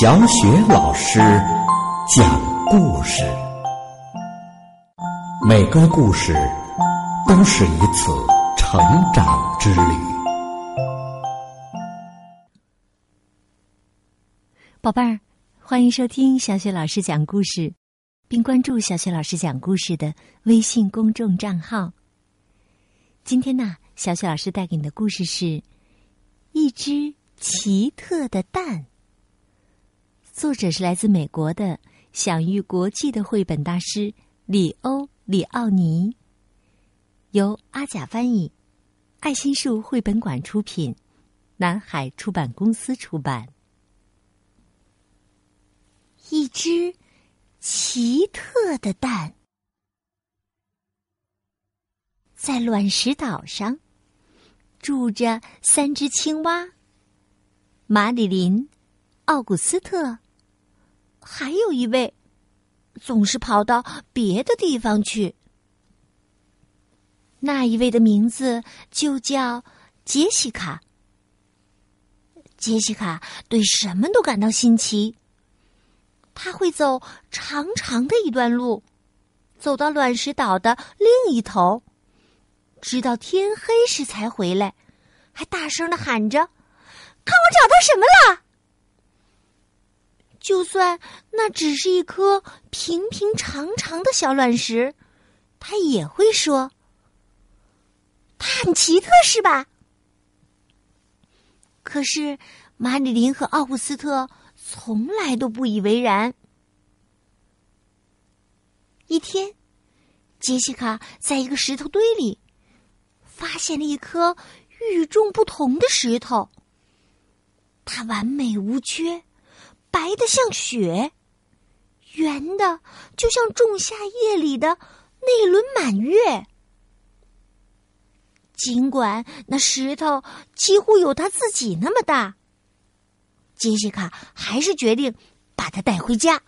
小雪老师讲故事，每个故事都是一次成长之旅。宝贝儿，欢迎收听小雪老师讲故事，并关注小雪老师讲故事的微信公众账号。今天呢，小雪老师带给你的故事是《一只奇特的蛋》。作者是来自美国的享誉国际的绘本大师里欧·里奥尼，由阿甲翻译，爱心树绘本馆出品，南海出版公司出版。一只奇特的蛋，在卵石岛上住着三只青蛙：马里琳、奥古斯特。还有一位，总是跑到别的地方去。那一位的名字就叫杰西卡。杰西卡对什么都感到新奇。他会走长长的一段路，走到卵石岛的另一头，直到天黑时才回来，还大声的喊着：“看我找到什么了！”就算那只是一颗平平常常的小卵石，他也会说：“它很奇特，是吧？”可是马里琳和奥古斯特从来都不以为然。一天，杰西卡在一个石头堆里发现了一颗与众不同的石头，它完美无缺。白的像雪，圆的就像仲夏夜里的那轮满月。尽管那石头几乎有他自己那么大，杰西卡还是决定把它带回家。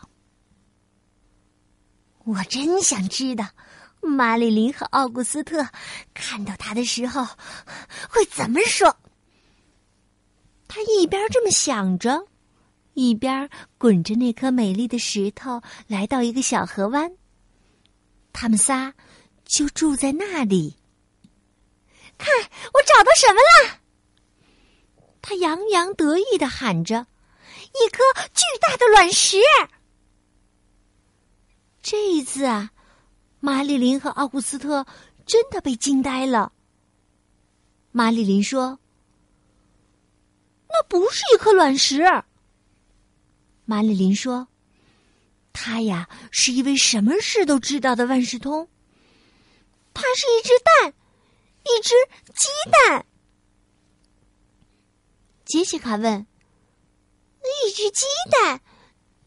我真想知道，玛丽琳和奥古斯特看到他的时候会怎么说。他一边这么想着。一边滚着那颗美丽的石头，来到一个小河湾。他们仨就住在那里。看，我找到什么了！他洋洋得意的喊着：“一颗巨大的卵石！”这一次啊，玛丽琳和奥古斯特真的被惊呆了。玛丽琳说：“那不是一颗卵石。”玛丽琳说：“他呀，是一位什么事都知道的万事通。他是一只蛋，一只鸡蛋。”杰西卡问：“一只鸡蛋？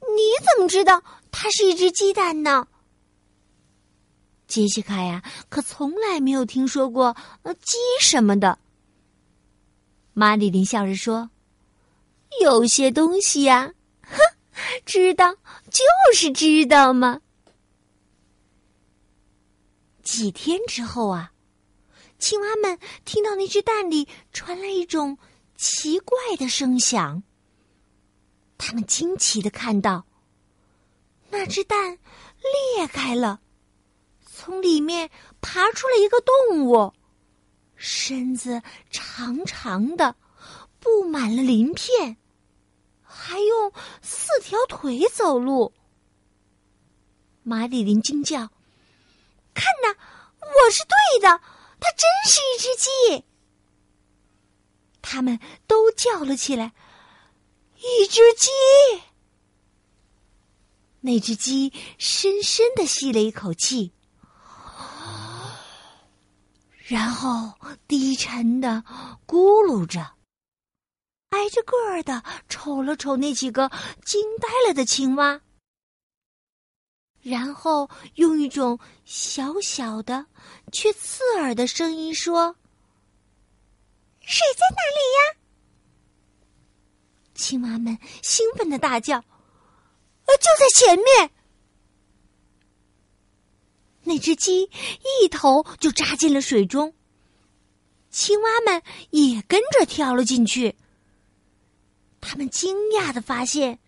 你怎么知道它是一只鸡蛋呢？”杰西卡呀，可从来没有听说过鸡什么的。马丽琳笑着说：“有些东西呀。”，知道就是知道嘛。几天之后啊，青蛙们听到那只蛋里传来一种奇怪的声响。他们惊奇的看到，那只蛋裂开了，从里面爬出了一个动物，身子长长的，布满了鳞片。还用四条腿走路。马里琳惊叫：“看呐，我是对的，它真是一只鸡！”他们都叫了起来：“一只鸡！”那只鸡深深的吸了一口气，然后低沉的咕噜着。挨着个儿的瞅了瞅那几个惊呆了的青蛙，然后用一种小小的却刺耳的声音说：“水在哪里呀？”青蛙们兴奋的大叫：“呃，就在前面！”那只鸡一头就扎进了水中，青蛙们也跟着跳了进去。他们惊讶的发现，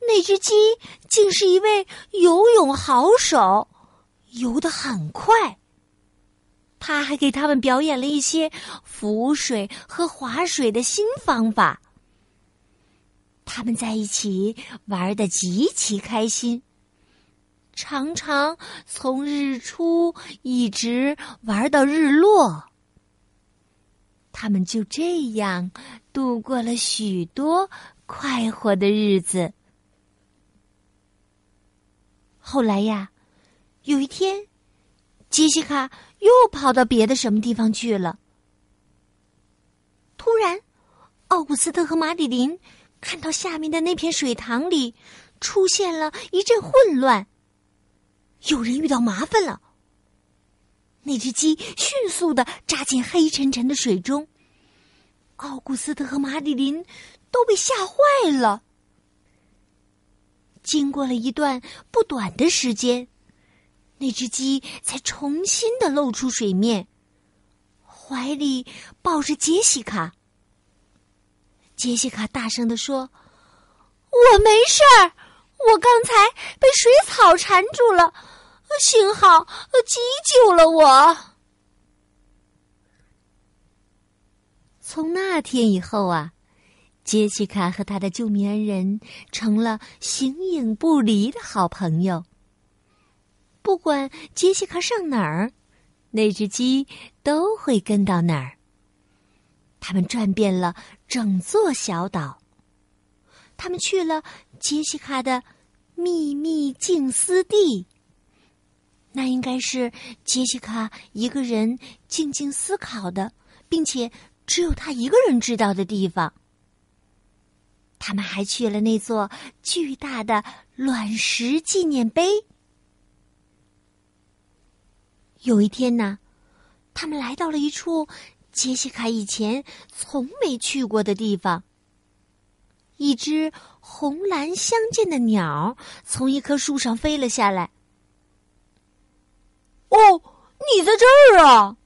那只鸡竟是一位游泳好手，游得很快。他还给他们表演了一些浮水和划水的新方法。他们在一起玩的极其开心，常常从日出一直玩到日落。他们就这样度过了许多快活的日子。后来呀，有一天，杰西卡又跑到别的什么地方去了。突然，奥古斯特和马里琳看到下面的那片水塘里出现了一阵混乱，有人遇到麻烦了。那只鸡迅速的扎进黑沉沉的水中，奥古斯特和马里琳都被吓坏了。经过了一段不短的时间，那只鸡才重新的露出水面，怀里抱着杰西卡。杰西卡大声的说：“我没事儿，我刚才被水草缠住了，幸好鸡救了我。”从那天以后啊。杰西卡和他的救命恩人成了形影不离的好朋友。不管杰西卡上哪儿，那只鸡都会跟到哪儿。他们转遍了整座小岛。他们去了杰西卡的秘密静思地。那应该是杰西卡一个人静静思考的，并且只有他一个人知道的地方。他们还去了那座巨大的卵石纪念碑。有一天呢，他们来到了一处杰西卡以前从没去过的地方。一只红蓝相间的鸟从一棵树上飞了下来。哦，你在这儿啊！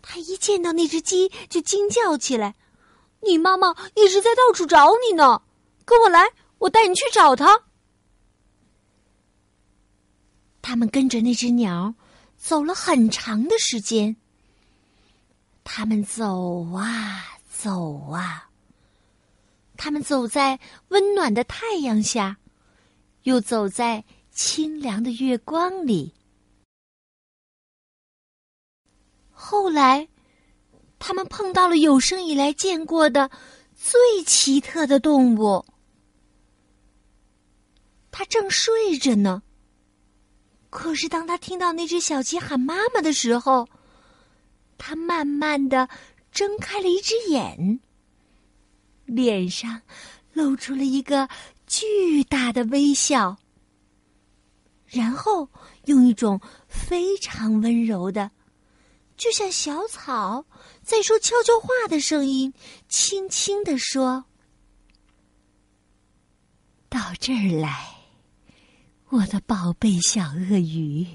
他一见到那只鸡就惊叫起来。你妈妈一直在到处找你呢，跟我来，我带你去找她。他们跟着那只鸟走了很长的时间。他们走啊走啊，他们走在温暖的太阳下，又走在清凉的月光里。后来。他们碰到了有生以来见过的最奇特的动物。他正睡着呢，可是当他听到那只小鸡喊妈妈的时候，他慢慢的睁开了一只眼，脸上露出了一个巨大的微笑，然后用一种非常温柔的。就像小草在说悄悄话的声音，轻轻地说：“到这儿来，我的宝贝小鳄鱼。”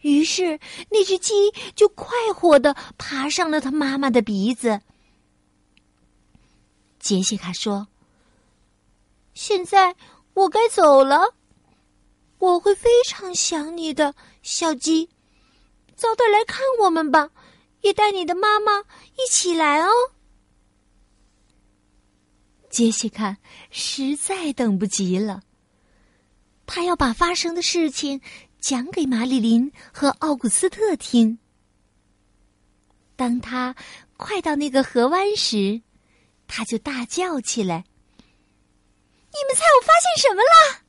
于是那只鸡就快活的爬上了它妈妈的鼻子。杰西卡说：“现在我该走了，我会非常想你的，小鸡。”早点来看我们吧，也带你的妈妈一起来哦。杰西卡实在等不及了，他要把发生的事情讲给玛丽琳和奥古斯特听。当他快到那个河湾时，他就大叫起来：“你们猜我发现什么了？”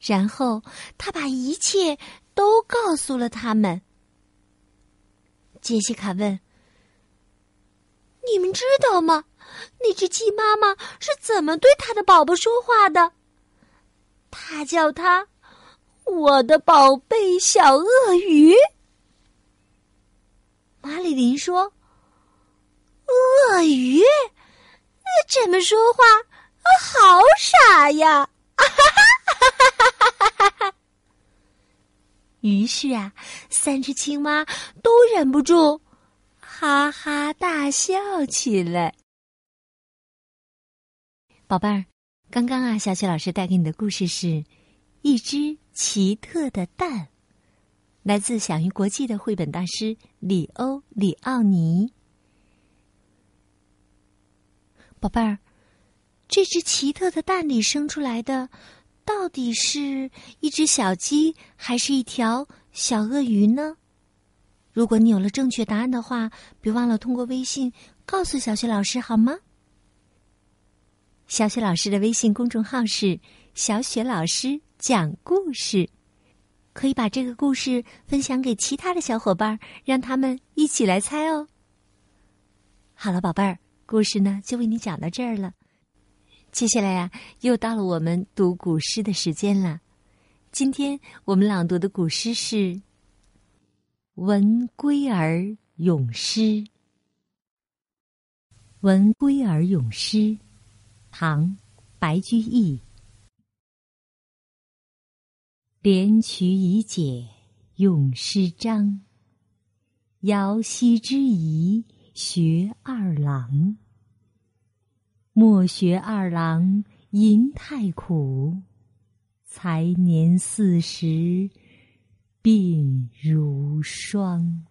然后他把一切。都告诉了他们。杰西卡问：“你们知道吗？那只鸡妈妈是怎么对它的宝宝说话的？它叫它‘我的宝贝小鳄鱼’。”马里琳说：“鳄鱼？怎么说话？好傻呀！”啊哈哈哈哈！于是啊，三只青蛙都忍不住哈哈大笑起来。宝贝儿，刚刚啊，小雪老师带给你的故事是《一只奇特的蛋》，来自享誉国际的绘本大师里欧·里奥尼。宝贝儿，这只奇特的蛋里生出来的，到底是一只小鸡，还是一条小鳄鱼呢？如果你有了正确答案的话，别忘了通过微信告诉小雪老师，好吗？小雪老师的微信公众号是“小雪老师讲故事”，可以把这个故事分享给其他的小伙伴，让他们一起来猜哦。好了，宝贝儿，故事呢就为你讲到这儿了。接下来呀，又到了我们读古诗的时间了。今天我们朗读的古诗是《闻归儿咏诗》。《闻归儿咏诗》唐，白居易。连曲已解咏诗章，遥兮之仪学二郎。莫学二郎吟太苦，才年四十鬓如霜。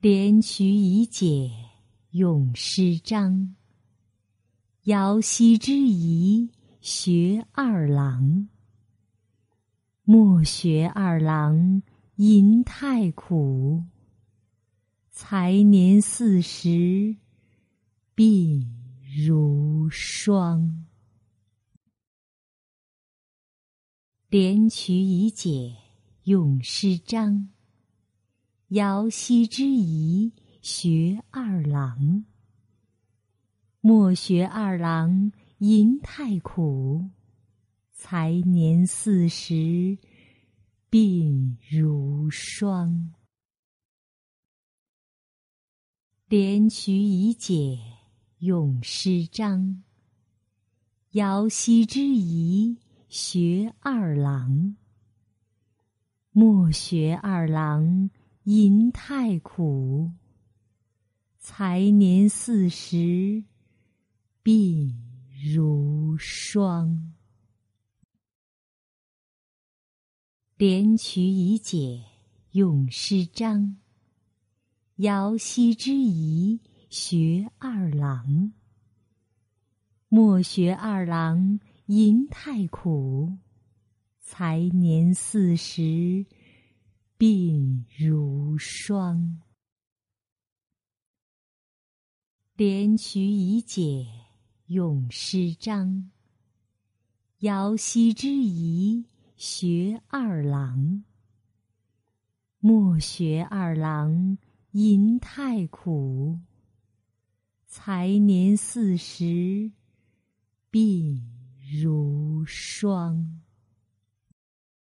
连曲已解。咏诗章，遥兮之宜学二郎。莫学二郎吟太苦，才年四十鬓如霜。连曲已解咏诗章，遥兮之仪。学二郎，莫学二郎吟太苦，才年四十鬓如霜。连曲已解咏诗章，遥兮之宜学二郎。莫学二郎吟太苦。才年四十，鬓如霜。连曲已解咏诗章，遥兮之仪学二郎。莫学二郎吟太苦，才年四十，鬓如霜。连曲已解咏诗章，遥兮之宜学二郎。莫学二郎吟太苦，才年四十鬓如霜。